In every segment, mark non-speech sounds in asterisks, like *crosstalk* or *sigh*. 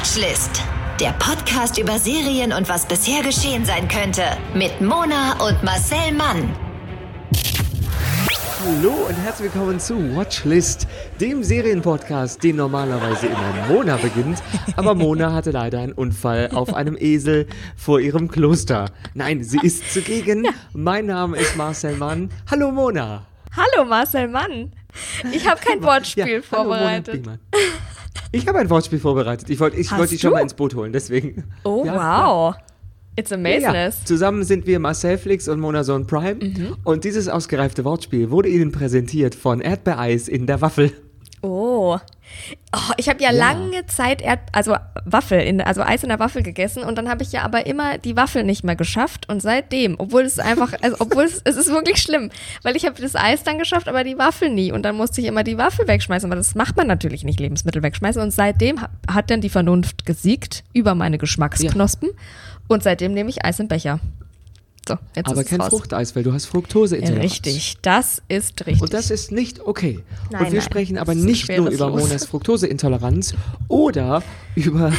Watchlist. Der Podcast über Serien und was bisher geschehen sein könnte. Mit Mona und Marcel Mann. Hallo und herzlich willkommen zu Watchlist, dem Serienpodcast, den normalerweise immer Mona beginnt. Aber Mona hatte leider einen Unfall auf einem Esel vor ihrem Kloster. Nein, sie ist zugegen. Mein Name ist Marcel Mann. Hallo Mona. Hallo Marcel Mann. Ich habe kein Wortspiel Ja, hallo, vorbereitet. Mona Biemann. Ich habe ein Wortspiel vorbereitet. Ich wollte ich Hast wollte dich schon mal ins Boot holen, deswegen. Oh, Ja, wow. It's Ja, amazingness. zusammen sind wir Marcel Flix und Mona Sohn Prime. Mhm. Und dieses ausgereifte Wortspiel wurde Ihnen präsentiert von Erdbeereis in der Waffel. Oh. Oh ich habe ja, Ja. lange Zeit Erd also Waffel, in, also Eis in der Waffel gegessen und dann habe ich ja aber immer die Waffel nicht mehr geschafft und seitdem, obwohl es einfach, also obwohl es, es ist wirklich schlimm, weil ich habe das Eis dann geschafft, aber die Waffel nie und dann musste ich immer die Waffel wegschmeißen, aber das macht man natürlich nicht, Lebensmittel wegschmeißen und seitdem ha- hat dann die Vernunft gesiegt über meine Geschmacksknospen und seitdem nehme ich Eis im Becher. So, jetzt Aber ist kein raus. Fruchteis, weil du hast Fructoseintoleranz. Richtig, das ist richtig. Und das ist nicht okay. Nein, und wir nein, sprechen aber nicht nur über Los. Monas Fructoseintoleranz oder über,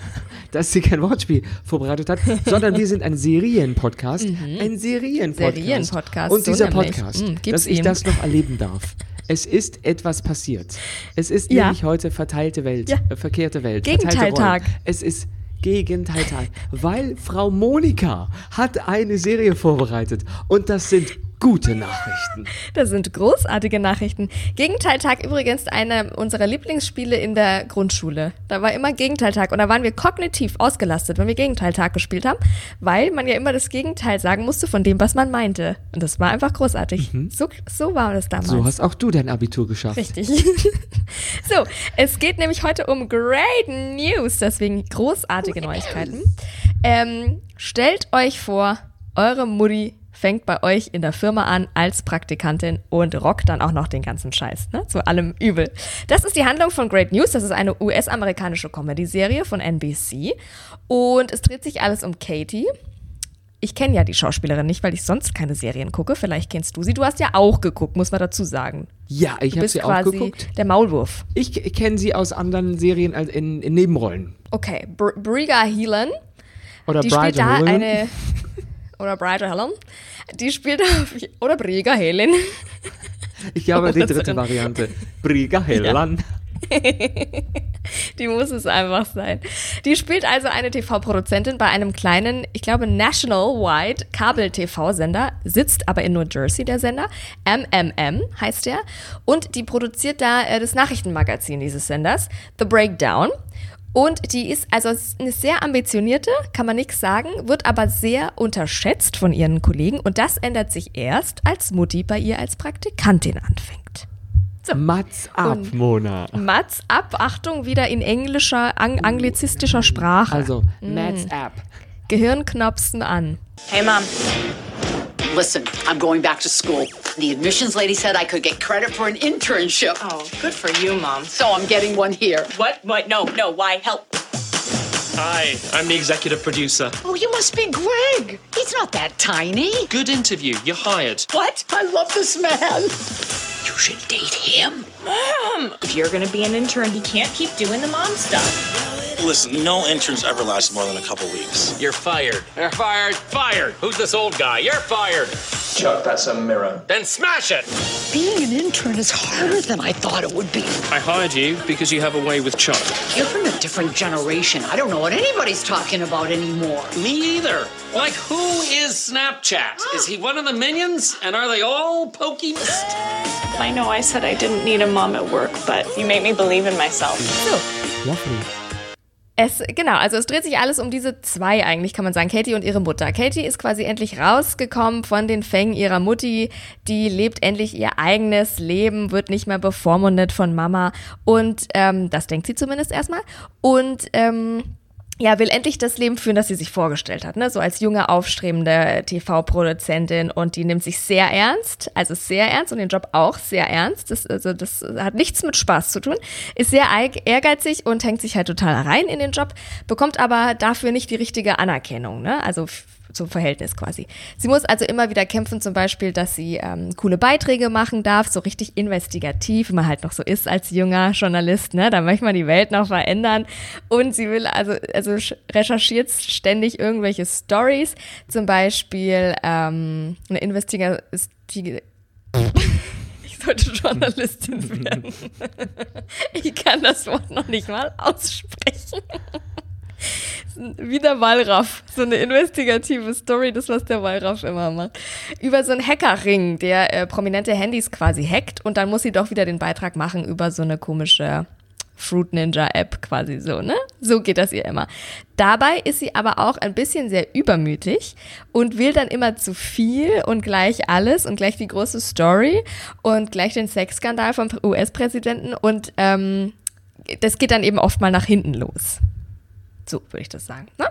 *laughs* dass sie kein Wortspiel vorbereitet hat, *laughs* sondern wir sind ein Serienpodcast. Ein Serienpodcast. Mhm. Serienpodcast, Und so dieser nämlich. Podcast, gib's dass ich ihm. das noch erleben darf. Es ist etwas passiert. Es ist Ja. nämlich heute verteilte Welt, Ja. äh, verkehrte Welt. Gegenteiltag. Es ist Gegenteiltag, weil Frau Monika hat eine Serie vorbereitet und das sind gute Nachrichten. Das sind großartige Nachrichten. Gegenteiltag übrigens eine unserer Lieblingsspiele in der Grundschule. Da war immer Gegenteiltag und da waren wir kognitiv ausgelastet, wenn wir Gegenteiltag gespielt haben, weil man ja immer das Gegenteil sagen musste von dem, was man meinte. Und das war einfach großartig. So, so war das damals. So hast auch du dein Abitur geschafft. Richtig. *laughs* so, es geht nämlich heute um Great News, deswegen großartige Neuigkeiten. Ähm, stellt euch vor, eure Mutti fängt bei euch in der Firma an als Praktikantin und rockt dann auch noch den ganzen Scheiß, ne? Zu allem Übel. Das ist die Handlung von Great News. Das ist eine US-amerikanische Comedy-Serie von NBC. Und es dreht sich alles um Katie. Ich kenne ja die Schauspielerin nicht, weil ich sonst keine Serien gucke. Vielleicht kennst du sie. Du hast ja auch geguckt, muss man dazu sagen. Ja, ich habe sie auch quasi geguckt. der Maulwurf. Ich, ich kenne sie aus anderen Serien als in, in Nebenrollen. Okay, Br Briga Heelan, Oder die Bride spielt da Helen. eine. *laughs* Oder Briga Helen. Die spielt da. Oder Briga Helen. Ich glaube, die dritte. Variante. Briga Helan. Die muss es einfach sein. Die spielt also eine TV-Produzentin bei einem kleinen, ich glaube, National-Wide Kabel-TV-Sender, sitzt aber in New Jersey, der Sender. MMM heißt der. Und die produziert da äh, das Nachrichtenmagazin dieses Senders, The Breakdown. Und die ist also eine sehr ambitionierte, kann man nichts sagen, wird aber sehr unterschätzt von ihren Kollegen. Und das ändert sich erst, als Mutti bei ihr als Praktikantin anfängt. Mats ab, Und- Mona. Mats ab, Achtung, wieder in englischer, ang anglizistischer Sprache. Also, Mm. Mats ab. Gehirnknopsen an. Hey, Mom. Listen, I'm going back to school. The admissions lady said I could get credit for an internship. Oh, good for you, Mom. So I'm getting one here. What? What? No, no. Why? Help. Hi, I'm the executive producer. Oh, you must be Greg. He's not that tiny. Good interview. You're hired. What? I love this man. You should date him. Mom! If you're gonna be an intern, you can't keep doing the mom stuff. Listen, no interns ever last more than a couple weeks. You're fired. You're fired. Fired. Who's this old guy? You're fired. Chuck, that's a mirror. Then smash it. Being an intern is harder than I thought it would be. I hired you because you have a way with Chuck. You're from a different generation. I don't know what anybody's talking about anymore. Me either. Like, who is Snapchat? Is he one of the minions? And are they all Pokemon? I know I said I didn't need a mom at work, but you make me believe in myself. Lovely. Es, genau, also es dreht sich alles um diese zwei eigentlich, kann man sagen, Katie und ihre Mutter. Katie ist quasi endlich rausgekommen von den Fängen ihrer Mutti, die lebt endlich ihr eigenes Leben, wird nicht mehr bevormundet von Mama und ähm, das denkt sie zumindest erstmal und ähm, ja, will endlich das Leben führen, das sie sich vorgestellt hat, ne? So als junge, aufstrebende TV-Produzentin und die nimmt sich sehr ernst, also sehr ernst und den Job auch sehr ernst. Das, also das hat nichts mit Spaß zu tun, ist sehr ehrgeizig und hängt sich halt total rein in den Job, bekommt aber dafür nicht die richtige Anerkennung, ne? Also zum Verhältnis quasi. Sie muss also immer wieder kämpfen, zum Beispiel, dass sie ähm, coole Beiträge machen darf, so richtig investigativ, wie man halt noch so ist als junger Journalist, ne? Da möchte man die Welt noch verändern. Und sie will also, also recherchiert ständig irgendwelche Stories, zum Beispiel ähm, eine Investigative. *laughs* Ich sollte Journalistin werden. *laughs* Ich kann das Wort noch nicht mal aussprechen. *laughs* Wie der Wallraff. So eine investigative Story, das, was der Wallraff immer macht. Über so einen Hackerring, der äh, prominente Handys quasi hackt und dann muss sie doch wieder den Beitrag machen über so eine komische Fruit Ninja App quasi so, ne? So geht das ihr immer. Dabei ist sie aber auch ein bisschen sehr übermütig und will dann immer zu viel und gleich alles und gleich die große Story und gleich den Sexskandal vom US-Präsidenten und ähm, das geht dann eben oft mal nach hinten los. So würde ich das sagen. Ne?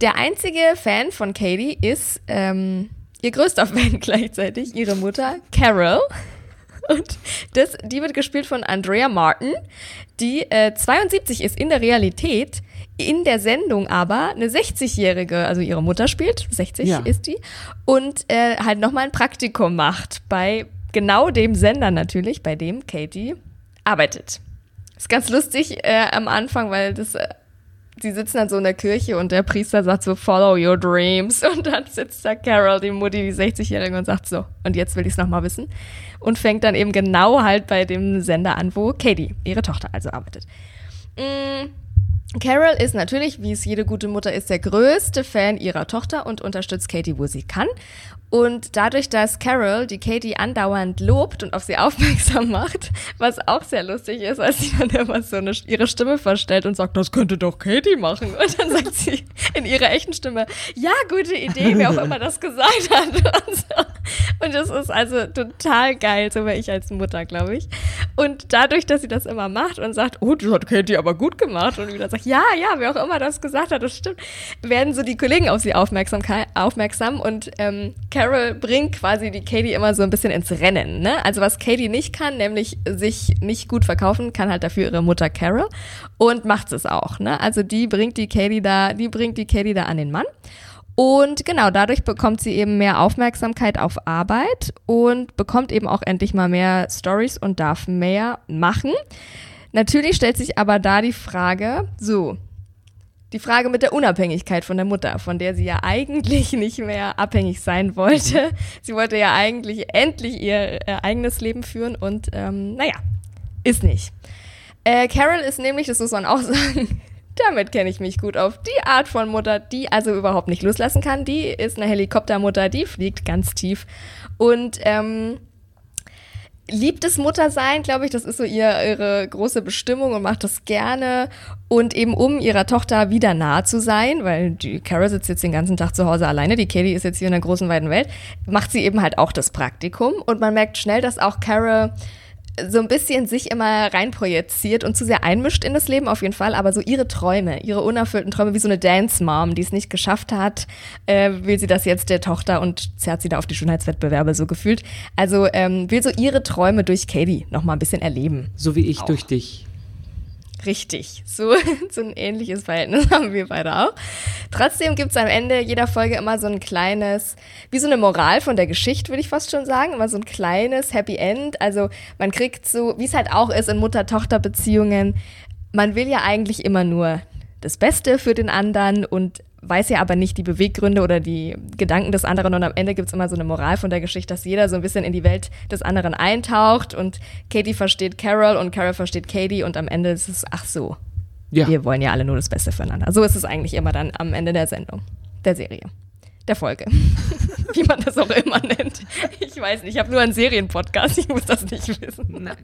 Der einzige Fan von Katie ist ähm, ihr größter *laughs* Fan gleichzeitig, ihre Mutter Carol. Und das, die wird gespielt von Andrea Martin, die äh, 72 ist in der Realität, in der Sendung aber eine 60-Jährige, also ihre Mutter spielt, 60 ja. ist die, und äh, halt nochmal ein Praktikum macht bei genau dem Sender natürlich, bei dem Katie arbeitet. Ist ganz lustig äh, am Anfang, weil das die sitzen dann so in der Kirche und der Priester sagt so, follow your dreams. *laughs* Und dann sitzt da Carol, die Mutti, die 60-Jährige, und sagt so, und jetzt will ich es nochmal wissen. Und fängt dann eben genau halt bei dem Sender an, wo Katie, ihre Tochter, also arbeitet. Mm. Carol ist natürlich, wie es jede gute Mutter ist, der größte Fan ihrer Tochter und unterstützt Katie, wo sie kann. Und dadurch, dass Carol die Katie andauernd lobt und auf sie *laughs* aufmerksam macht, was auch sehr lustig ist, als sie dann immer so eine, ihre Stimme verstellt und sagt, das könnte doch Katie machen. *laughs* Und dann sagt sie in ihrer echten Stimme, ja, gute Idee, wer auch immer das gesagt hat. *laughs* Und, so. und das ist also total geil, so wäre ich als Mutter, glaube ich. Und dadurch, dass sie das immer macht und sagt, oh, das hat Katie aber gut gemacht und wieder sagt, ja, ja, wer auch immer das gesagt hat, das stimmt, werden so die Kollegen auf sie aufmerksam, aufmerksam und ähm, Carol bringt quasi die Katie immer so ein bisschen ins Rennen. Ne? Also was Katie nicht kann, nämlich sich nicht gut verkaufen, kann halt dafür ihre Mutter Carol und macht es auch. Ne? Also die bringt die Katie da, die bringt die Katie da an den Mann. Und genau, dadurch bekommt sie eben mehr Aufmerksamkeit auf Arbeit und bekommt eben auch endlich mal mehr Stories und darf mehr machen. Natürlich stellt sich aber da die Frage, so, die Frage mit der Unabhängigkeit von der Mutter, von der sie ja eigentlich *laughs* nicht mehr abhängig sein wollte. Sie wollte ja eigentlich endlich ihr äh, eigenes Leben führen und ähm, naja, ist nicht. Äh, Carol ist nämlich, das muss man auch *laughs* sagen, damit kenne ich mich gut auf. Die Art von Mutter, die also überhaupt nicht loslassen kann, die ist eine Helikoptermutter, die fliegt ganz tief. Und ähm, liebt es Muttersein, glaube ich. Das ist so ihr, ihre große Bestimmung und macht das gerne. Und eben um ihrer Tochter wieder nahe zu sein, weil die Carol sitzt jetzt den ganzen Tag zu Hause alleine, die Katie ist jetzt hier in der großen, weiten Welt, macht sie eben halt auch das Praktikum. Und man merkt schnell, dass auch Carol so ein bisschen sich immer reinprojiziert und zu sehr einmischt in das Leben auf jeden Fall, aber so ihre Träume, ihre unerfüllten Träume, wie so eine Dance-Mom, die es nicht geschafft hat, äh, will sie das jetzt der Tochter und zerrt sie da auf die Schönheitswettbewerbe so gefühlt. Also ähm, will so ihre Träume durch Katie nochmal ein bisschen erleben. So wie ich auch. durch dich. Richtig, so, *laughs* so ein ähnliches Verhältnis haben wir beide auch. Trotzdem gibt es am Ende jeder Folge immer so ein kleines, wie so eine Moral von der Geschichte, würde ich fast schon sagen, immer so ein kleines Happy End. Also man kriegt so, wie es halt auch ist in Mutter-Tochter-Beziehungen, man will ja eigentlich immer nur das Beste für den anderen und weiß ja aber nicht die Beweggründe oder die Gedanken des anderen und am Ende gibt es immer so eine Moral von der Geschichte, dass jeder so ein bisschen in die Welt des anderen eintaucht und Katie versteht Carol und Carol versteht Katie und am Ende ist es, ach so, ja. wir wollen ja alle nur das Beste füreinander. So ist es eigentlich immer dann am Ende der Sendung, der Serie. Der Folge. *laughs* Wie man das auch immer nennt. Ich weiß nicht, ich habe nur einen Serienpodcast, ich muss das nicht wissen. Nein.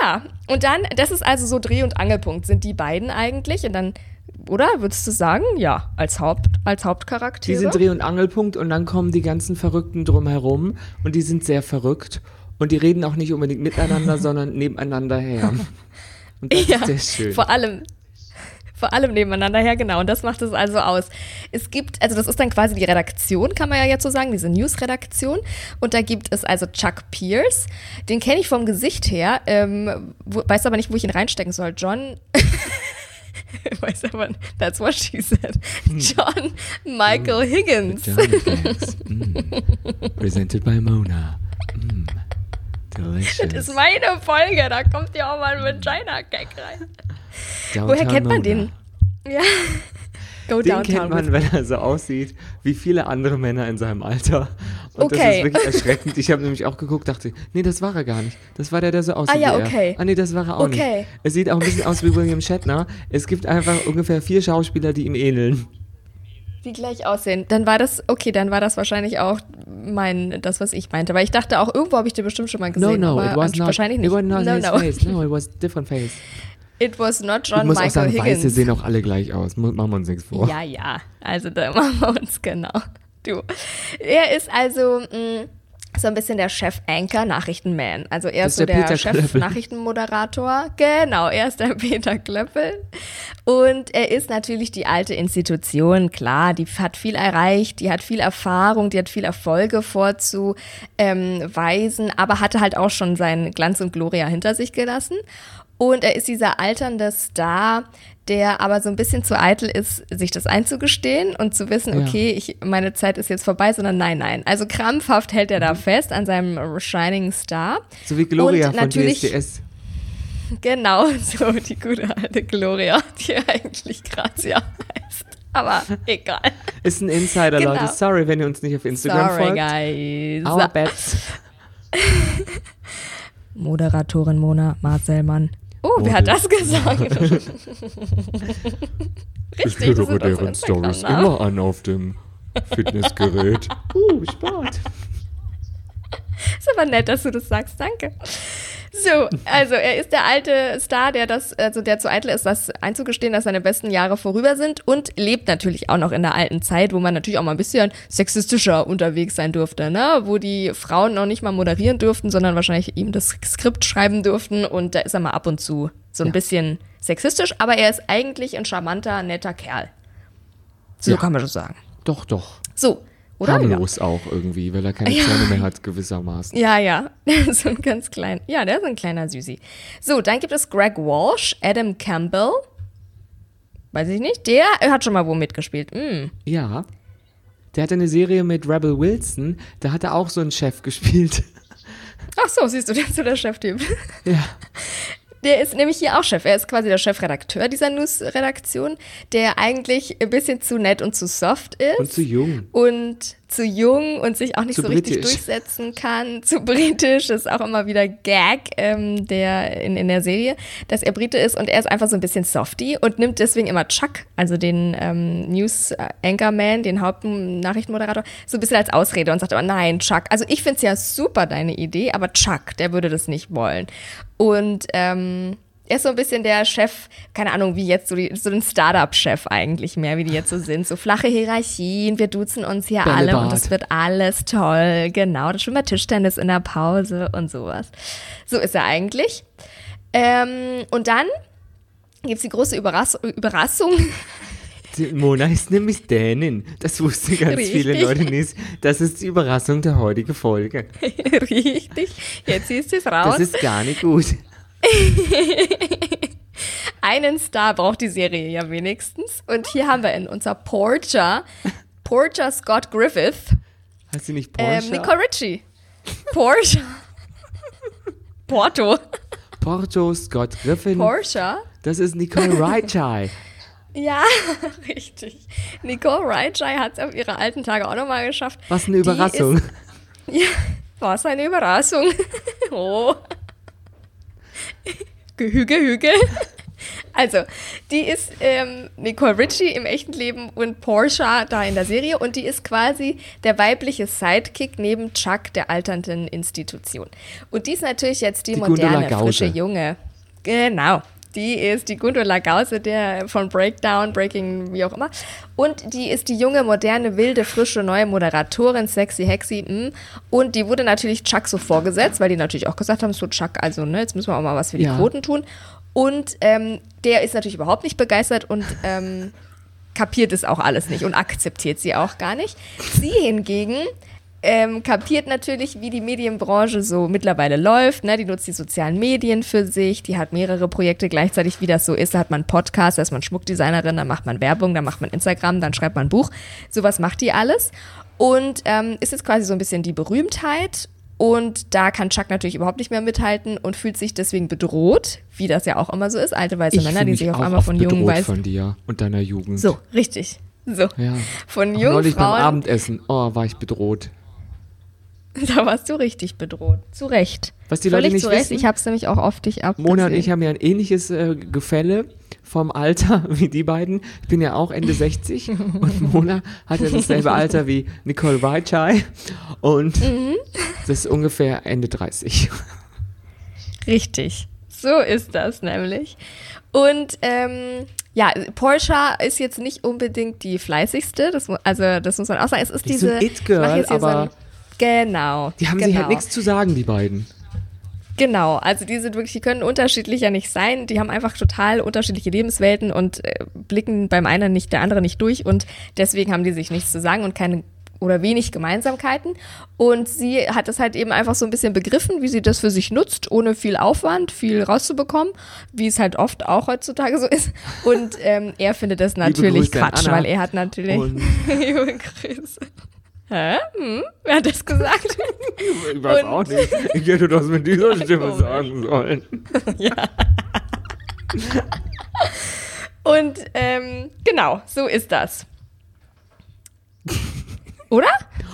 Ja, und dann, das ist also so Dreh- und Angelpunkt, sind die beiden eigentlich. Und dann oder? Würdest du sagen? Ja, als, Haupt, als Hauptcharaktere. Die sind Dreh- und Angelpunkt und dann kommen die ganzen Verrückten drumherum und die sind sehr verrückt und die reden auch nicht unbedingt miteinander, *laughs* sondern nebeneinander her. *laughs* Und das ja, ist sehr schön. Vor allem, vor allem nebeneinander her, genau. Und das macht es also aus. Es gibt, also das ist dann quasi die Redaktion, kann man ja jetzt so sagen, diese News-Redaktion. Und da gibt es also Chuck Pierce. Den kenne ich vom Gesicht her, ähm, wo, weiß aber nicht, wo ich ihn reinstecken soll. John. *laughs* Weiß aber, that's what she said. John Michael Higgins. Johnny Gangs. Mm. Presented by Mona. Mm. Delicious. Das ist meine Folge, da kommt ja auch mal ein Vagina-Gag rein. Downtown Woher kennt man Mona. den? Ja. Go Den kennt man, wenn er so aussieht wie viele andere Männer in seinem Alter. Und das Okay. ist wirklich erschreckend. Ich habe nämlich auch geguckt, dachte, nee, das war er gar nicht. Das war der, der so aussieht ja, wie okay. Ah, nee, das war er auch Okay. nicht. Es sieht auch ein bisschen aus wie William Shatner. Es gibt einfach ungefähr vier Schauspieler, die ihm ähneln. die gleich aussehen. Dann war das, okay, dann war das wahrscheinlich auch mein, das, was ich meinte. Weil ich dachte auch, irgendwo habe ich den bestimmt schon mal No, gesehen. no, aber it was not. wahrscheinlich nicht. It was not no, his no. face. No, it was *laughs* different face. It was not John Michael sagen, Weiße Higgins. sehen auch alle gleich aus. Machen wir uns nichts vor. Ja, ja. Also da *laughs* machen wir uns genau. Du. Er ist also mh, so ein bisschen der Chef-Anchor, Nachrichtenman. Also er Das ist so ist der der. Chef-Nachrichtenmoderator. Genau, er ist der *laughs* Peter Klöppel. Und er ist natürlich die alte Institution. Klar, die hat viel erreicht, die hat viel Erfahrung, die hat viel Erfolge vorzuweisen, aber hatte halt auch schon seinen Glanz und Gloria hinter sich gelassen. Und er ist dieser alternde Star, der aber so ein bisschen zu eitel ist, sich das einzugestehen und zu wissen, Ja. okay, ich, meine Zeit ist jetzt vorbei, sondern nein, nein. Also krampfhaft hält er da fest an seinem Shining Star. So wie Gloria Und von DSDS. Genau, *laughs* so die gute alte Gloria, die *laughs* eigentlich Grazia heißt. Aber egal. Ist ein Insider, Genau. Leute. Sorry, wenn ihr uns nicht auf Instagram Sorry, folgt. guys. Our bets. *laughs* Moderatorin Mona Marcelmann. Oh, wer hat das gesagt? *laughs* Ich Richtig, das höre deren Stories immer an auf dem Fitnessgerät. uh, Sport. *laughs* Ist aber nett, dass du das sagst, danke. So, also er ist der alte Star, der das, also der zu eitel ist, das einzugestehen, dass seine besten Jahre vorüber sind und lebt natürlich auch noch in der alten Zeit, wo man natürlich auch mal ein bisschen sexistischer unterwegs sein durfte, ne? Wo die Frauen noch nicht mal moderieren durften, sondern wahrscheinlich ihm das Skript schreiben durften und da ist er mal ab und zu so ein bisschen sexistisch, aber er ist eigentlich ein charmanter, netter Kerl. So Ja. kann man das sagen. Doch, doch. So, oder? Harmlos auch irgendwie, weil er keine Zähne mehr hat, gewissermaßen. Ja, ja. *laughs* so ein ganz klein. Ja, der ist ein kleiner Süßi. So, dann gibt es Greg Walsh, Adam Campbell. Weiß ich nicht. Der hat schon mal wo mitgespielt. Mm. Ja. Der hatte eine Serie mit Rebel Wilson, da hat er auch so einen Chef *laughs* gespielt. Ach so, siehst du, der ist so der Cheftyp. Ja. *laughs* Der ist nämlich hier auch Chef. Er ist quasi der Chefredakteur dieser News-Redaktion, der eigentlich ein bisschen zu nett und zu soft ist. Und zu jung. und zu jung und sich auch nicht Zu so richtig britisch. durchsetzen kann. *laughs* Zu britisch ist auch immer wieder Gag ähm, der in, in der Serie, dass er Brite ist und er ist einfach so ein bisschen softy und nimmt deswegen immer Chuck, also den ähm, News Anchorman, den Hauptnachrichtenmoderator, so ein bisschen als Ausrede und sagt aber nein, Chuck. Also ich finde es ja super deine Idee, aber Chuck, der würde das nicht wollen. Und ähm, er ist so ein bisschen der Chef, keine Ahnung, wie jetzt so, die, so ein Startup-Chef eigentlich mehr, wie die jetzt so *laughs* sind. So flache Hierarchien, wir duzen uns hier alle Bällebad. und das wird alles toll. Genau, das schon mal Tischtennis in der Pause und sowas. So ist er eigentlich. Ähm, und dann gibt es die große Überras Überraschung. Mona ist nämlich Dänin. Das wussten ganz viele Richtig. Leute nicht. Das ist die Überraschung der heutigen Folge. *laughs* Richtig, jetzt du es raus. Das ist gar nicht gut. *laughs* Einen Star braucht die Serie ja wenigstens. Und hier haben wir in unser Porcher, Porcher Scott Griffith, Hast du nicht Porsche? ähm, Nicole Ritchie. Porsche. *laughs* Porto. Porto, Scott Griffin. Porsche. das ist Nicole Reichai. *laughs* Ja, richtig. Nicole Reichai hat es auf ihre alten Tage auch nochmal geschafft. Was eine Überraschung. Ist, ja, was eine Überraschung. Oh. *laughs* Gehüge, Hüge. Also, die ist ähm, Nicole Ritchie im echten Leben und Porsche da in der Serie und die ist quasi der weibliche Sidekick neben Chuck der alternden Institution. Und die ist natürlich jetzt die, Die moderne, frische Junge. Genau. Die ist die Gundula Gause, der von Breakdown, Breaking, wie auch immer. Und die ist die junge, moderne, wilde, frische, neue Moderatorin, sexy, hexy. mm. Und die wurde natürlich Chuck so vorgesetzt, weil die natürlich auch gesagt haben, so Chuck, also ne, jetzt müssen wir auch mal was für die Ja. Quoten tun. Und ähm, der ist natürlich überhaupt nicht begeistert und ähm, kapiert es auch alles nicht und akzeptiert sie auch gar nicht. Sie hingegen ähm, kapiert natürlich, wie die Medienbranche so mittlerweile läuft. Ne? Die nutzt die sozialen Medien für sich, die hat mehrere Projekte gleichzeitig, wie das so ist. Da hat man einen Podcast, da ist man Schmuckdesignerin, dann macht man Werbung, dann macht man Instagram, dann schreibt man ein Buch. Sowas macht die alles. Und ähm, ist jetzt quasi so ein bisschen die Berühmtheit. Und da kann Chuck natürlich überhaupt nicht mehr mithalten und fühlt sich deswegen bedroht, wie das ja auch immer so ist. Alte weiße Ich Männer, die sich auf auch einmal von jungen bedroht weiß. von dir und deiner Jugend. So, richtig. So. Ja. Von jungen Neulich beim Frauen. Abendessen. Oh, war ich bedroht. *laughs* Da warst du richtig bedroht. Zu Recht. Was die Völlig Leute nicht zu Recht. wissen- Ich hab's nämlich auch auf dich ab. Mona und ich haben ja ein ähnliches äh, Gefälle vom Alter *laughs* wie die beiden. Ich bin ja auch Ende *laughs* 60 und Mona hat ja dasselbe Alter wie Nicole Weichai und Mhm. das ist ungefähr Ende 30. Richtig. So ist das nämlich. Und ähm, ja, Porsche ist jetzt nicht unbedingt die fleißigste. Das, also das muss man auch sagen. Es ist so diese ein It-Girl, so aber ein, genau. Die haben genau. sich halt nichts zu sagen, die beiden. Genau, also die sind wirklich, die können unterschiedlicher nicht sein. Die haben einfach total unterschiedliche Lebenswelten und äh, blicken beim einen nicht, der andere nicht durch und deswegen haben die sich nichts zu sagen und keine oder wenig Gemeinsamkeiten. Und sie hat es halt eben einfach so ein bisschen begriffen, wie sie das für sich nutzt, ohne viel Aufwand, viel rauszubekommen, wie es halt oft auch heutzutage so ist. Und ähm, er findet das natürlich Quatsch, weil er hat natürlich. Und- *laughs* Liebe Grüße. Hä? Hm? Wer hat das gesagt? Ich weiß Und- auch nicht. Ich hätte das mit dieser Stimme komisch. sagen sollen. *laughs* Und ähm, genau, so ist das. Oder?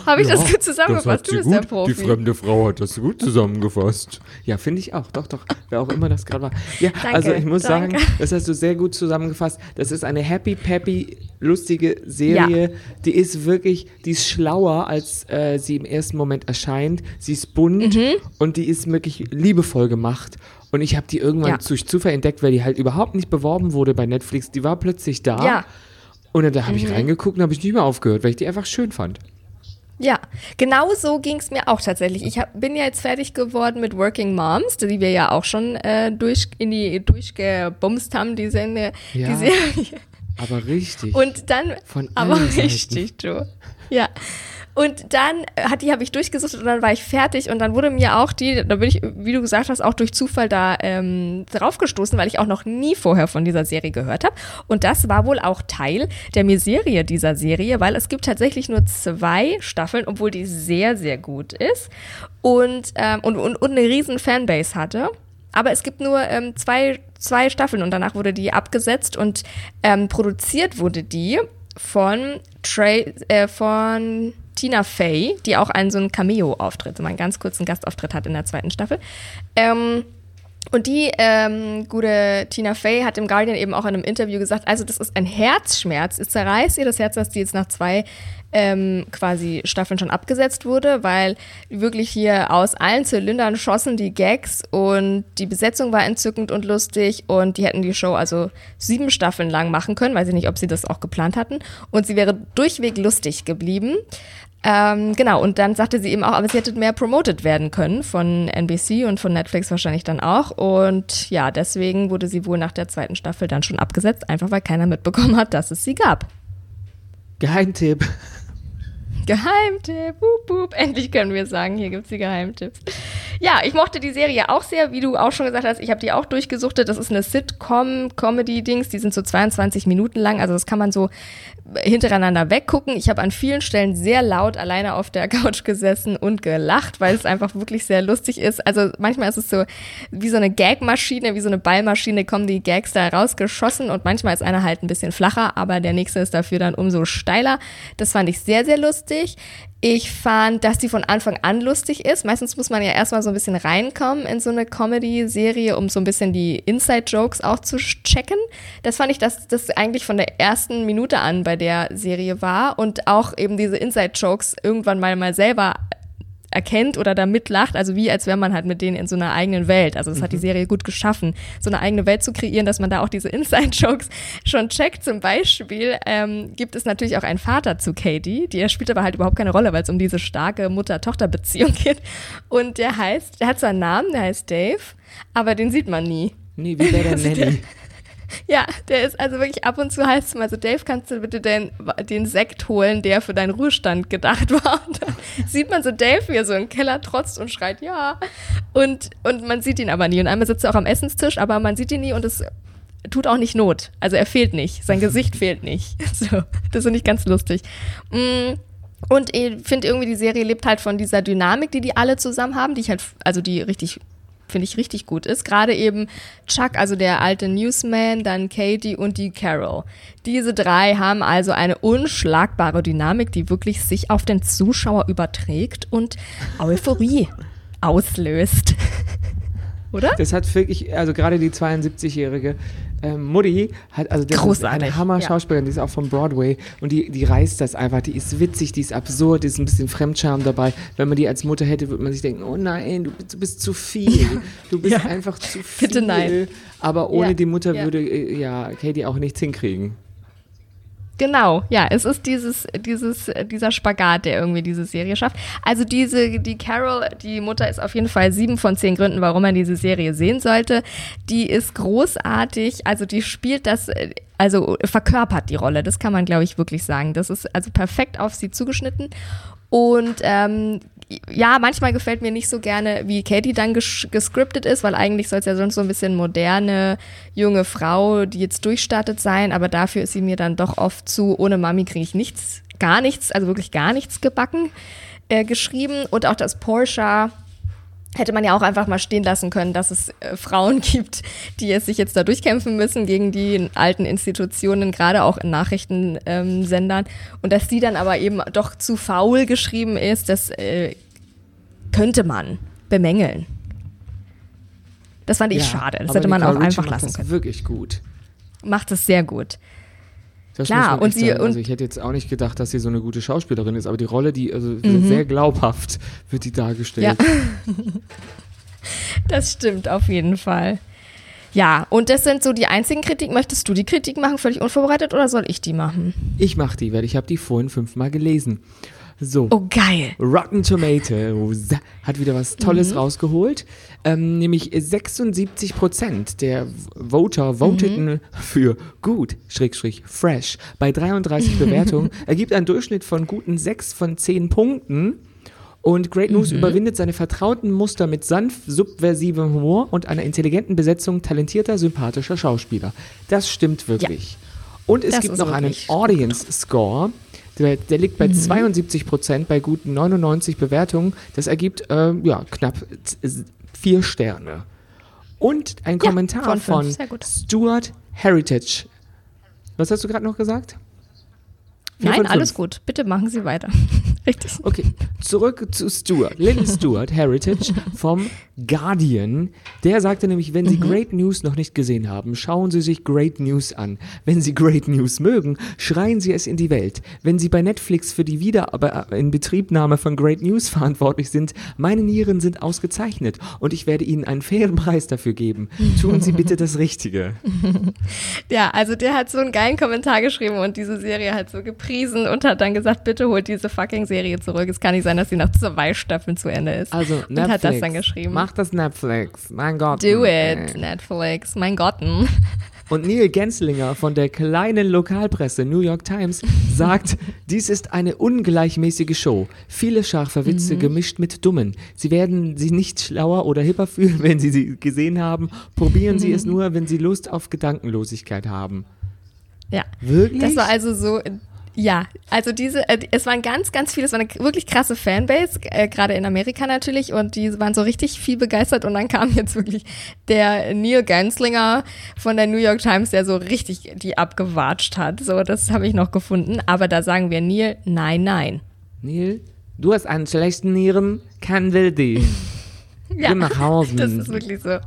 Habe ich das gut zusammengefasst? Du bist der Profi. Die fremde Frau hat das gut zusammengefasst. Ja, finde ich auch. Doch, doch. Wer auch immer das gerade war. Ja, Danke, also ich muss danke. sagen, das hast du sehr gut zusammengefasst. Das ist eine happy, peppy, lustige Serie. Die ist wirklich, die ist schlauer, als äh, sie im ersten Moment erscheint. Sie ist bunt Mhm. und die ist wirklich liebevoll gemacht. Und ich habe die irgendwann Ja. durch Zufall entdeckt, weil die halt überhaupt nicht beworben wurde bei Netflix. Die war plötzlich da. Ja. Und dann da habe ich Mhm. reingeguckt und habe ich nicht mehr aufgehört, weil ich die einfach schön fand. Ja, genau so ging es mir auch tatsächlich. Ich hab, bin ja jetzt fertig geworden mit Working Moms, die wir ja auch schon äh, durch, in die durchgebumst haben, die, Sende, Ja. die Serie. Aber richtig. Und dann, Von aber allen Seiten. richtig, Joe. Ja. Und dann äh, hat die habe ich durchgesucht und dann war ich fertig und dann wurde mir auch die, da bin ich, wie du gesagt hast, auch durch Zufall da ähm, draufgestoßen, weil ich auch noch nie vorher von dieser Serie gehört habe. Und das war wohl auch Teil der Miserie dieser Serie, weil es gibt tatsächlich nur zwei Staffeln, obwohl die sehr, sehr gut ist und, ähm, und, und, und eine riesen Fanbase hatte. Aber es gibt nur ähm, zwei, zwei Staffeln und danach wurde die abgesetzt und ähm, produziert wurde die von Trey, äh, von Tina Fey, die auch einen so einen Cameo-Auftritt, so einen ganz kurzen Gastauftritt hat in der zweiten Staffel. Ähm, und die ähm, gute Tina Fey hat im Guardian eben auch in einem Interview gesagt, also das ist ein Herzschmerz. Es zerreißt ihr das Herz, dass die jetzt nach zwei ähm, quasi Staffeln schon abgesetzt wurde, weil wirklich hier aus allen Zylindern schossen die Gags und die Besetzung war entzückend und lustig und die hätten die Show also sieben Staffeln lang machen können, weiß ich nicht, ob sie das auch geplant hatten und sie wäre durchweg lustig geblieben. Ähm, genau, und dann sagte sie eben auch, aber sie hätte mehr promoted werden können von NBC und von Netflix wahrscheinlich dann auch. Und ja, deswegen wurde sie wohl nach der zweiten Staffel dann schon abgesetzt, einfach weil keiner mitbekommen hat, dass es sie gab. Geheimtipp. Geheimtipp, wup, wup. Endlich können wir sagen, hier gibt's die Geheimtipps. Ja, ich mochte die Serie auch sehr, wie du auch schon gesagt hast. Ich habe die auch durchgesuchtet. Das ist eine Sitcom-Comedy-Dings. Die sind so 22 Minuten lang. Also das kann man so hintereinander weggucken. Ich habe an vielen Stellen sehr laut alleine auf der *laughs* Couch gesessen und gelacht, weil es einfach wirklich sehr lustig ist. Also manchmal ist es so wie so eine Gagmaschine, wie so eine Ballmaschine kommen die Gags da rausgeschossen und manchmal ist einer halt ein bisschen flacher, aber der nächste ist dafür dann umso steiler. Das fand ich sehr, sehr lustig. Ich fand, dass die von Anfang an lustig ist. Meistens muss man ja erstmal so ein bisschen reinkommen in so eine Comedy-Serie, um so ein bisschen die Inside-Jokes auch zu checken. Das fand ich, dass das eigentlich von der ersten Minute an bei der Serie war und auch eben diese Inside-Jokes irgendwann mal mal selber erkennt oder da mitlacht, also wie als wäre man halt mit denen in so einer eigenen Welt. Also das hat die Serie gut geschaffen, so eine eigene Welt zu kreieren, dass man da auch diese Inside-Jokes schon checkt. Zum Beispiel ähm, gibt es natürlich auch einen Vater zu Katie, die spielt aber halt überhaupt keine Rolle, weil es um diese starke Mutter-Tochter-Beziehung geht. Und der heißt, der hat zwar einen Namen, der heißt Dave, aber den sieht man nie. Nee, wie Also *laughs* der- Nanny? Ja, der ist also wirklich ab und zu heißt es mal so, Dave, kannst du bitte den, den Sekt holen, der für deinen Ruhestand gedacht war? Und dann sieht man so Dave, wie er so im Keller trotzt und schreit, ja. Und, und man sieht ihn aber nie. Und einmal sitzt er auch am Essenstisch, aber man sieht ihn nie und es tut auch nicht Not. Also er fehlt nicht. Sein Gesicht fehlt nicht. *laughs* So, das finde ich ganz lustig. Mm. Und ich finde irgendwie, die Serie lebt halt von dieser Dynamik, die die alle zusammen haben, die ich halt, also die richtig finde ich richtig gut ist. Gerade eben Chuck, also der alte Newsman, dann Katie und die Carol. Diese drei haben also eine unschlagbare Dynamik, die wirklich sich auf den Zuschauer überträgt und Euphorie auslöst. *laughs* Oder? Das hat wirklich, also gerade die 72-jährige ähm, Mutti hat, also das Großartig, ist eine Hammer-Schauspielerin, die ist auch vom Broadway und die, die reißt das einfach, die ist witzig, die ist absurd, die ist ein bisschen Fremdscham dabei. Wenn man die als Mutter hätte, würde man sich denken, oh nein, du, bist- du bist zu viel, du bist Ja. einfach zu viel. Bitte nein. Aber ohne Ja, die Mutter ja. würde äh, ja Katie auch nichts hinkriegen. Genau, ja, es ist dieses, dieses, dieser Spagat, der irgendwie diese Serie schafft. Also diese, die Carol, die Mutter ist auf jeden Fall sieben von zehn Gründen, warum man diese Serie sehen sollte. Die ist großartig, also die spielt das, äh, also verkörpert die Rolle, das kann man, glaube ich, wirklich sagen. Das ist also perfekt auf sie zugeschnitten. Und ähm, ja, manchmal gefällt mir nicht so gerne, wie Katie dann ges gescriptet ist, weil eigentlich soll es ja sonst so ein bisschen moderne, junge Frau, die jetzt durchstartet sein, aber dafür ist sie mir dann doch oft zu, ohne Mami kriege ich nichts, gar nichts, also wirklich gar nichts gebacken, äh, geschrieben. Und auch das Porsche hätte man ja auch einfach mal stehen lassen können, dass es äh, Frauen *laughs* gibt, die es sich jetzt da durchkämpfen müssen gegen die alten Institutionen, gerade auch in Nachrichtensendern. Und dass die dann aber eben doch zu faul geschrieben ist, das äh, könnte man bemängeln. Das fand ich schade. Das hätte man auch einfach macht lassen das können. wirklich gut. Macht es sehr gut. Das Klar, und sie- sagen. Also ich hätte jetzt auch nicht gedacht, dass sie so eine gute Schauspielerin ist, aber die Rolle, die also Mhm. sehr glaubhaft wird die dargestellt. *laughs* Das stimmt auf jeden Fall. Ja, und das sind so die einzigen Kritiken. Möchtest du die Kritik machen, völlig unvorbereitet, oder soll ich die machen? Ich mach die, weil ich habe die vorhin fünfmal gelesen. So. Oh, geil. Rotten Tomatoes hat wieder was Tolles Mhm. rausgeholt. Ähm, nämlich 76 Prozent der Voter voteten für gut, Schrägstrich, fresh. Bei 33 *laughs* Bewertungen ergibt einen Durchschnitt von guten 6 von 10 Punkten. Und Great News Mhm. überwindet seine vertrauten Muster mit sanft subversivem Humor und einer intelligenten Besetzung talentierter, sympathischer Schauspieler. Das stimmt wirklich. Und es Das gibt noch einen Audience Score. Der, der liegt bei 72 Prozent bei guten 99 Bewertungen. Das ergibt ähm, ja, knapp vier Sterne. Und ein Kommentar von von. Stuart Heritage. Was hast du gerade noch gesagt? Nein, alles gut. Bitte machen Sie weiter. Richtig. Okay, zurück zu Stuart. Little Stuart Heritage vom Guardian. Der sagte nämlich, wenn Sie Mhm. Great News noch nicht gesehen haben, schauen Sie sich Great News an. Wenn Sie Great News mögen, schreien Sie es in die Welt. Wenn Sie bei Netflix für die Wiederinbetriebnahme von Great News verantwortlich sind, meine Nieren sind ausgezeichnet und ich werde Ihnen einen fairen Preis dafür geben. Tun Sie bitte das Richtige. *laughs* Ja, also der hat so einen geilen Kommentar geschrieben und diese Serie hat so gepriesen und hat dann gesagt, bitte holt diese fucking Serie zurück. Es kann nicht sein, dass sie nach zwei Staffeln zu Ende ist. Also und Netflix. hat das dann geschrieben. Mach das Netflix. Mein Gott. Do it, Netflix. Mein Gotten. *laughs* Und Neil Genslinger von der kleinen Lokalpresse New York Times sagt, *laughs* dies ist eine ungleichmäßige Show. Viele scharfe Witze gemischt mit dummen. Sie werden sie nicht schlauer oder hipper fühlen, wenn sie sie gesehen haben. Probieren Sie es nur, wenn Sie Lust auf Gedankenlosigkeit haben. Ja. Wirklich? Das war also so. Ja, also diese, äh, es waren ganz, ganz viele, es war eine wirklich krasse Fanbase, äh, gerade in Amerika natürlich, und die waren so richtig viel begeistert und dann kam *laughs* jetzt wirklich der Neil Genslinger von der New York Times, der so richtig die abgewatscht hat. So, das habe ich noch gefunden, aber da sagen wir Neil, nein, nein. Neil, du hast einen schlechten Nieren, kein will die. *laughs* Ja, Geh nach Hause. das ist wirklich so.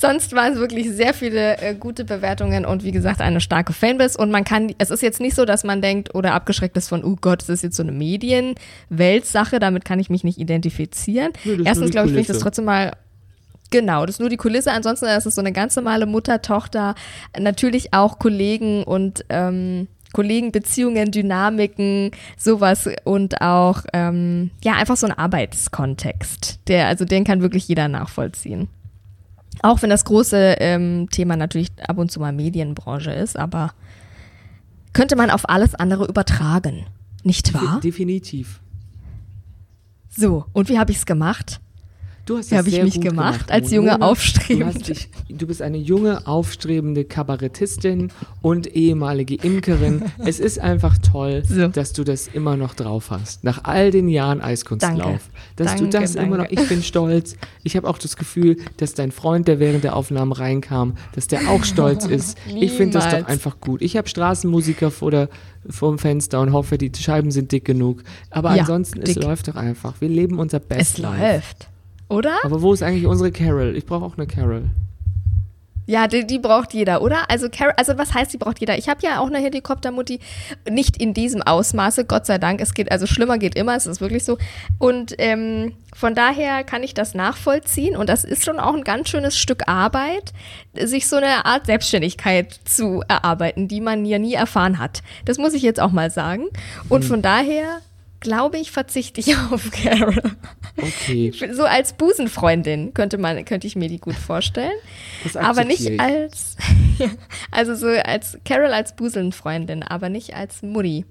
Sonst waren es wirklich sehr viele äh, gute Bewertungen und wie gesagt eine starke Fanbase. Und man kann, es ist jetzt nicht so, dass man denkt oder abgeschreckt ist von, oh Gott, das ist jetzt so eine Medienweltsache, damit kann ich mich nicht identifizieren. Nur Erstens glaube ich, finde ich das trotzdem mal Genau, das ist nur die Kulisse. Ansonsten ist es so eine ganz normale Mutter-Tochter. Natürlich auch Kollegen und ähm, Kollegenbeziehungen, Dynamiken, sowas und auch ja einfach so ein Arbeitskontext. Der, also den kann wirklich jeder nachvollziehen. Auch wenn das große ähm, Thema natürlich ab und zu mal Medienbranche ist, aber könnte man auf alles andere übertragen. Nicht wahr? Definitiv. So, und wie habe ich es gemacht? Du hast das habe ich mich gut gemacht als junge Aufstrebende? Du, dich, du bist eine junge, aufstrebende Kabarettistin und ehemalige Imkerin. *laughs* es ist einfach toll, So. dass du das immer noch drauf hast. Nach all den Jahren Eiskunstlauf. Danke. Dass du Danke, das immer noch, danke. ich bin stolz. Ich habe auch das Gefühl, dass dein Freund, der während der Aufnahmen reinkam, dass der auch stolz *laughs* ist. Ich finde das doch einfach gut. Ich habe Straßenmusiker vor, der, vor dem Fenster und hoffe, die Scheiben sind dick genug. Aber Ja, ansonsten, es dick. läuft doch einfach. Wir leben unser Es Bestes. läuft. Oder? Aber wo ist eigentlich unsere Carol? Ich brauche auch eine Carol. Ja, die, die braucht jeder, oder? Also, Car also was heißt, die braucht jeder? Ich habe ja auch eine Helikoptermutti, nicht in diesem Ausmaße, Gott sei Dank. Es geht, also schlimmer geht immer, es ist wirklich so. Und ähm, von daher kann ich das nachvollziehen und das ist schon auch ein ganz schönes Stück Arbeit, sich so eine Art Selbstständigkeit zu erarbeiten, die man ja nie erfahren hat. Das muss ich jetzt auch mal sagen. Und von daher glaube ich, verzichte ich auf Carol. Okay. So als Busenfreundin könnte man, könnte ich mir die gut vorstellen. Aber nicht ich. als, *laughs* also so als Carol als Busenfreundin, aber nicht als Mutti.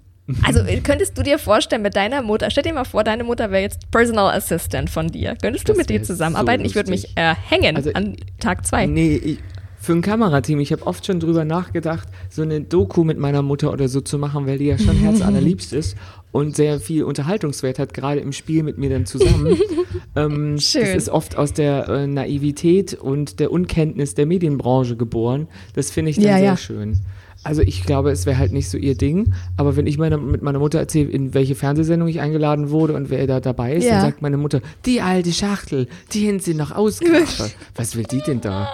Also äh, könntest du dir vorstellen, mit deiner Mutter, stell dir mal vor, deine Mutter wäre jetzt Personal Assistant von dir. Könntest du Das mit ihr wär zusammenarbeiten? so ich würde mich äh, hängen Also, an Tag zwei. Nee, ich, für ein Kamerateam, ich habe oft schon drüber nachgedacht, so eine Doku mit meiner Mutter oder so zu machen, weil die ja schon *laughs* herzallerliebst ist und sehr viel Unterhaltungswert hat, gerade im Spiel mit mir dann zusammen. *laughs* ähm, Schön. Das ist oft aus der äh, Naivität und der Unkenntnis der Medienbranche geboren. Das finde ich dann Ja, sehr ja. schön. Also ich glaube, es wäre halt nicht so ihr Ding, aber wenn ich meiner, mit meiner Mutter erzähle, in welche Fernsehsendung ich eingeladen wurde und wer da dabei ist, Ja. dann sagt meine Mutter, die alte Schachtel, die haben sie noch ausgegraben. *laughs* Was will die denn da?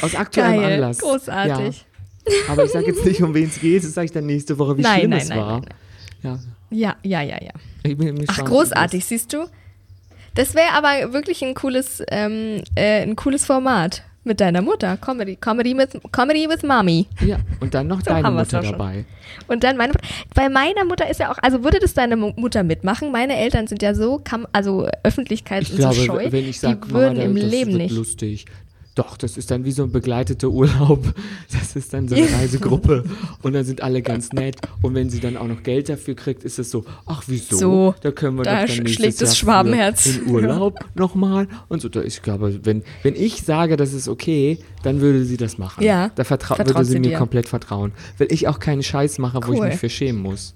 Aus aktuellem Geil, Anlass. großartig. Ja. Aber ich sage jetzt nicht, um wen es geht, das sage ich dann nächste Woche, wie Nein, schlimm nein, es nein, war. Ja, Ja, ja, ja, ja. ich bin Ach, großartig, siehst du? Das wäre aber wirklich ein cooles, ähm, äh, ein cooles Format mit deiner Mutter. Comedy, Comedy with, Comedy with Mommy. Ja, und dann noch *laughs* So deine Mutter dabei. Und dann meine Mutter, bei meiner Mutter ist ja auch, also würde das deine Mu- Mutter mitmachen? Meine Eltern sind ja so, kam, also Öffentlichkeits- Ich und glaube, so scheu, wenn ich sage, die würden Mama, im das Leben wird nicht. lustig. Doch, das ist dann wie so ein begleiteter Urlaub. *laughs* Das ist dann so eine *laughs* Reisegruppe. Und dann sind alle ganz nett. Und wenn sie dann auch noch Geld dafür kriegt, ist es so, ach wieso? So, da können wir da doch dann schlägt das Schwabenherz. In Urlaub nochmal. Und so, da- ich glaube, wenn, wenn ich sage, das ist okay, dann würde sie das machen. Ja, Da vertraut würde sie sie mir dir. komplett vertrauen. Weil ich auch keinen Scheiß mache, wo ich Cool. mich für schämen muss.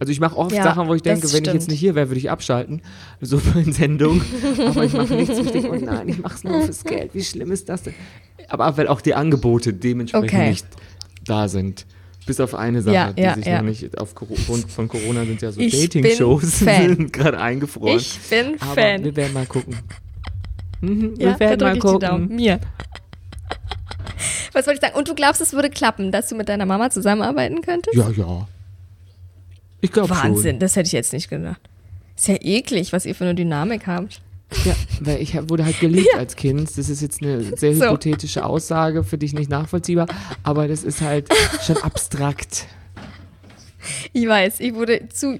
Also ich mache oft Ja, Sachen, wo ich denke, wenn ich jetzt stimmt. nicht hier wäre, würde ich abschalten. So *laughs* in Sendung. Aber ich mache nichts. Ich denke, oh nein, ich mache es nur fürs *laughs* Geld. Wie schlimm ist das denn? Aber weil auch die Angebote dementsprechend Okay. nicht da sind. Bis auf eine Sache, Ja, die ja, sich ja. noch nicht aufgrund von Corona sind ja so Dating-Shows *laughs* gerade eingefroren. Ich bin Aber Fan. wir werden mal gucken. Mhm, Ja, wir werden mal gucken. Mir. Was wollte ich sagen? Und du glaubst, es würde klappen, dass du mit deiner Mama zusammenarbeiten könntest? Ja, ja. Ich glaube schon. Wahnsinn, das hätte ich jetzt nicht gedacht. Ist ja eklig, was ihr für eine Dynamik habt. Ja, weil ich wurde halt geliebt *laughs* als Kind. Das ist jetzt eine sehr So. hypothetische Aussage, für dich nicht nachvollziehbar, aber das ist halt schon abstrakt. Ich weiß, ich wurde zu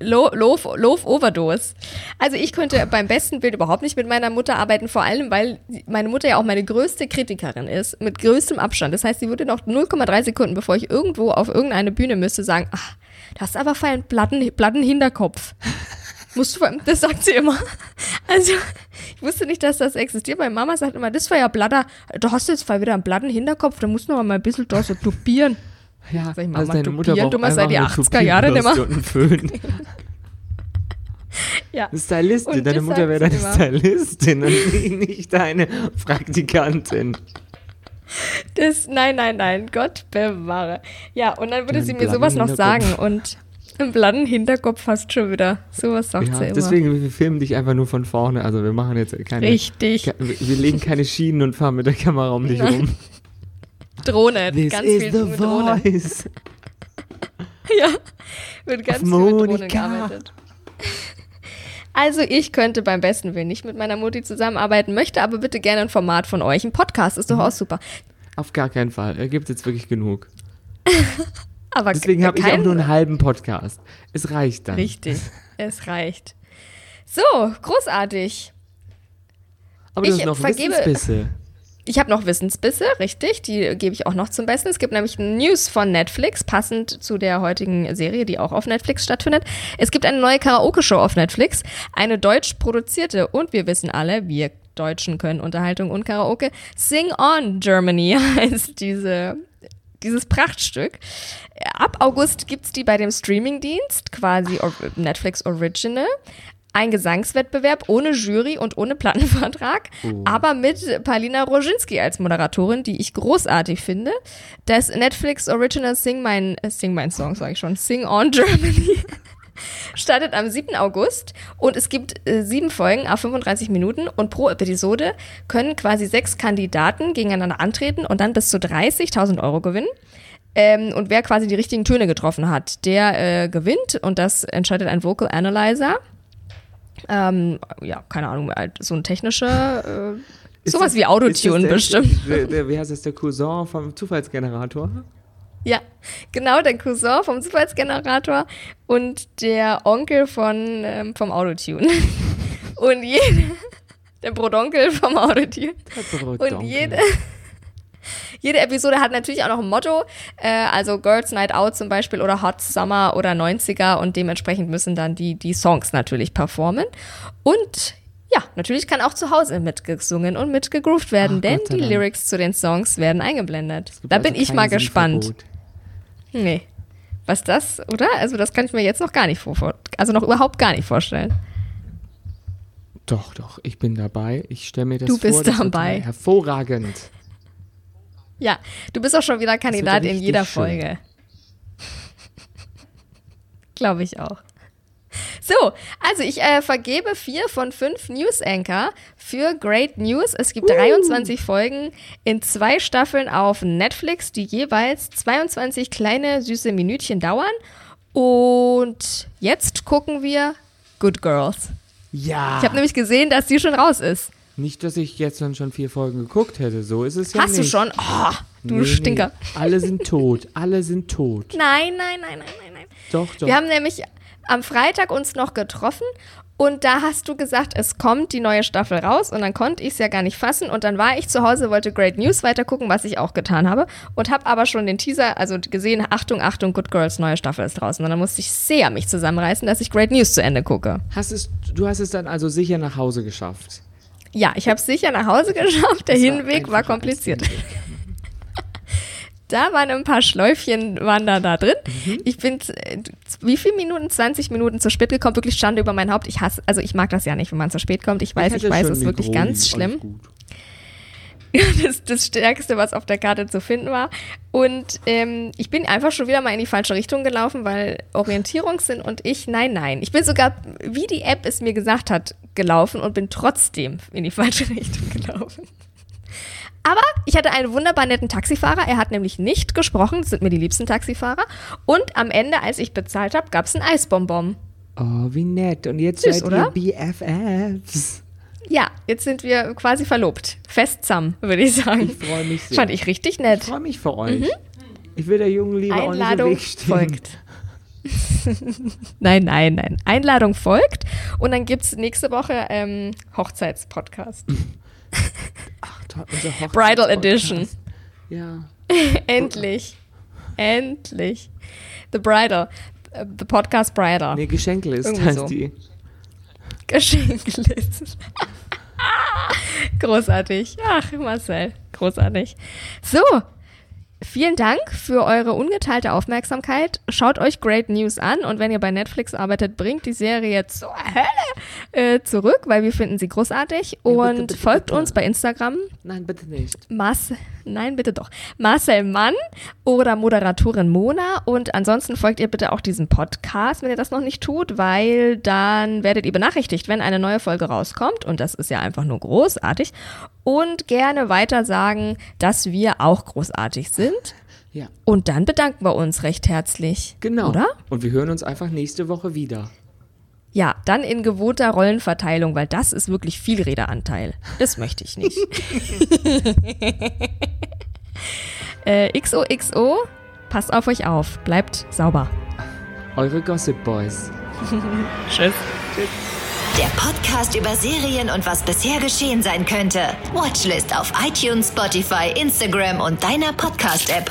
Loaf, Loaf Overdose. Also ich könnte beim besten Bild überhaupt nicht mit meiner Mutter arbeiten, vor allem weil meine Mutter ja auch meine größte Kritikerin ist, mit größtem Abstand. Das heißt, sie würde noch 0,3 Sekunden, bevor ich irgendwo auf irgendeine Bühne müsste, sagen, ach, du hast aber feinen Platten, Platten Hinterkopf. *laughs* Musst du, das sagt sie immer. *laughs* Also, ich wusste nicht, dass das existiert. Meine Mama sagt immer, das war ja Blatter, du hast jetzt wieder einen Platten Hinterkopf, da musst du noch mal ein bisschen da so tupieren. Ja, Sag ich, Mama, also deine Mutter braucht du machst seit die eine 80er Jahre. Tupierbürste und einen Föhn. Ja. Eine Stylistin, Und deine Mutter wäre deine immer. Stylistin und *laughs* nicht deine Praktikantin. Das, nein, nein, nein, Gott bewahre. Ja, und dann würde Einen sie mir sowas noch sagen und einen blatten Hinterkopf fast schon wieder. Sowas sagt Ja, sie immer. deswegen, wir filmen dich einfach nur von vorne. Also wir machen jetzt keine. Richtig. ke- Wir wir legen keine Schienen und fahren mit der Kamera um dich rum. *laughs* Drohne, This ganz is viel the *laughs* mit Drohne. voice. Ja, wird ganz Auf viel mit Drohne Monika. gearbeitet. Also ich könnte beim besten Willen nicht mit meiner Mutti zusammenarbeiten, möchte aber bitte gerne ein Format von euch. Ein Podcast ist doch Mhm. auch super. Auf gar keinen Fall. Er gibt jetzt wirklich genug. *laughs* Aber Deswegen habe ich auch nur einen halben Podcast. Es reicht dann. Richtig, es reicht. So, großartig. Aber du Ich hast noch vergebe- Wissensbisse. Ich habe noch Wissensbisse, richtig, die gebe ich auch noch zum Besten. Es gibt nämlich News von Netflix, passend zu der heutigen Serie, die auch auf Netflix stattfindet. Es gibt eine neue Karaoke-Show auf Netflix, eine deutsch produzierte und wir wissen alle, wir Deutschen können Unterhaltung und Karaoke. Sing On Germany *laughs* heißt diese, dieses Prachtstück. Ab August gibt's die bei dem Streamingdienst, quasi Netflix Original. Ein Gesangswettbewerb ohne Jury und ohne Plattenvertrag, aber mit Paulina Roginski als Moderatorin, die ich großartig finde. Das Netflix Original Sing Mein, äh, Sing Mein Song, sage ich schon, Sing On Germany *laughs* startet am 7. August und es gibt äh, sieben Folgen auf 35 Minuten und pro Episode können quasi sechs Kandidaten gegeneinander antreten und dann bis zu 30.000 Euro gewinnen. Ähm, und wer quasi die richtigen Töne getroffen hat, der äh, gewinnt und das entscheidet ein Vocal Analyzer. Ähm, ja, keine Ahnung, so ein technischer, äh, Ist sowas das- wie Autotune der, bestimmt. Der, der, wie heißt das, der Cousin vom Zufallsgenerator? Ja, genau, der Cousin vom Zufallsgenerator und der Onkel von, ähm, vom Autotune. *laughs* Und jede, der Brodonkel vom Autotune. Und jede, *laughs* jede Episode hat natürlich auch noch ein Motto, äh, also Girls Night Out zum Beispiel oder Hot Summer oder 90er und dementsprechend müssen dann die, die Songs natürlich performen. Und ja, natürlich kann auch zu Hause mitgesungen und mitgegroovt werden, Ach, denn Gott die Dank. Lyrics zu den Songs werden eingeblendet. Da also bin ich mal gespannt. Nee. Was das, oder? Also das kann ich mir jetzt noch gar nicht vor, vor- also noch überhaupt gar nicht vorstellen. Doch, doch, ich bin dabei. Ich stelle mir das Du bist vor. das wird dabei. Hervorragend. Ja, du bist auch schon wieder Kandidat in jeder schön. Folge. *laughs* Glaube ich auch. So, also ich äh, vergebe vier von fünf News Anchor für Great News. Es gibt 23 Folgen in zwei Staffeln auf Netflix, die jeweils 22 kleine süße Minütchen dauern. Und jetzt gucken wir Good Girls. Ja. Ich habe nämlich gesehen, dass die schon raus ist. Nicht, dass ich jetzt dann schon vier Folgen geguckt hätte. So ist es ja Hast nicht. du schon? Oh, du Nee, Stinker. Nee. Alle sind tot. Alle sind tot. *laughs* Nein, nein, nein, nein, nein, nein. Doch, doch. Wir haben nämlich am Freitag uns noch getroffen und da hast du gesagt, es kommt die neue Staffel raus und dann konnte ich es ja gar nicht fassen und dann war ich zu Hause, wollte Great News weitergucken, was ich auch getan habe und habe aber schon den Teaser, also gesehen, Achtung, Achtung, Good Girls, neue Staffel ist draußen und dann musste ich sehr mich zusammenreißen, dass ich Great News zu Ende gucke. hast es, du hast es dann also sicher nach Hause geschafft. Ja, ich habe es sicher nach Hause geschafft, der Das war Hinweg war als kompliziert. *laughs* Da waren ein paar Schläufchen waren da, da drin. Mhm. Ich bin, äh, wie viele Minuten? 20 Minuten zu spät gekommen. Wirklich Schande über mein Haupt. Ich hasse, also ich mag das ja nicht, wenn man zu spät kommt. Ich weiß, ich, hatte weiß, es ist wirklich ganz schlimm. Das, das Stärkste, was auf der Karte zu finden war. Und ähm, ich bin einfach schon wieder mal in die falsche Richtung gelaufen, weil Orientierungssinn und ich, nein, nein. Ich bin sogar, wie die App es mir gesagt hat, gelaufen und bin trotzdem in die falsche *laughs* Richtung gelaufen. Aber ich hatte einen wunderbar netten Taxifahrer. Er hat nämlich nicht gesprochen. Das sind mir die liebsten Taxifahrer. Und am Ende, als ich bezahlt habe, gab es ein Eisbonbon. Oh, wie nett. Und jetzt Süß, seid oder? ihr BFFs. Ja, jetzt sind wir quasi verlobt. Fest zusammen, würde ich sagen. Ich freue mich sehr. Fand ich richtig nett. Ich freue mich für euch. Ich will der jungen Liebe auch nicht im Einladung Weg stehen. folgt. *laughs* nein, nein, nein. Einladung folgt. Und dann gibt es nächste Woche ähm, Hochzeitspodcast. *laughs* Ach, toll, unser Hochzeitspodcast. Bridal Edition. Ja. *laughs* Endlich. Endlich. The Bridal. Äh, The Podcast Bridal. Nee, Geschenklist Irgendwie heißt so. die. Geschenkliste. *laughs* großartig. Ach, Marcel, großartig. So, vielen Dank für eure ungeteilte Aufmerksamkeit. Schaut euch Great News an und wenn ihr bei Netflix arbeitet, bringt die Serie zur Hölle äh, zurück, weil wir finden sie großartig. Und bitte, bitte, folgt bitte. uns bei Instagram. Nein, bitte nicht. Marcel, nein, bitte doch. Marcel Mann oder Moderatorin Mona. Und ansonsten folgt ihr bitte auch diesem Podcast, wenn ihr das noch nicht tut, weil dann werdet ihr benachrichtigt, wenn eine neue Folge rauskommt. Und das ist ja einfach nur großartig. Und gerne weiter sagen, dass wir auch großartig sind. Ja, Und dann bedanken wir uns recht herzlich. genau. Oder? Und wir hören uns einfach nächste Woche wieder. Ja, dann in gewohnter Rollenverteilung, weil das ist wirklich viel Redeanteil. Das möchte ich nicht. *laughs* äh, XOXO, passt auf euch auf, bleibt sauber. Eure Gossip Boys. *laughs* Tschüss. Tschüss. Der Podcast über Serien und was bisher geschehen sein könnte. Watchlist auf iTunes, Spotify, Instagram und deiner Podcast-App.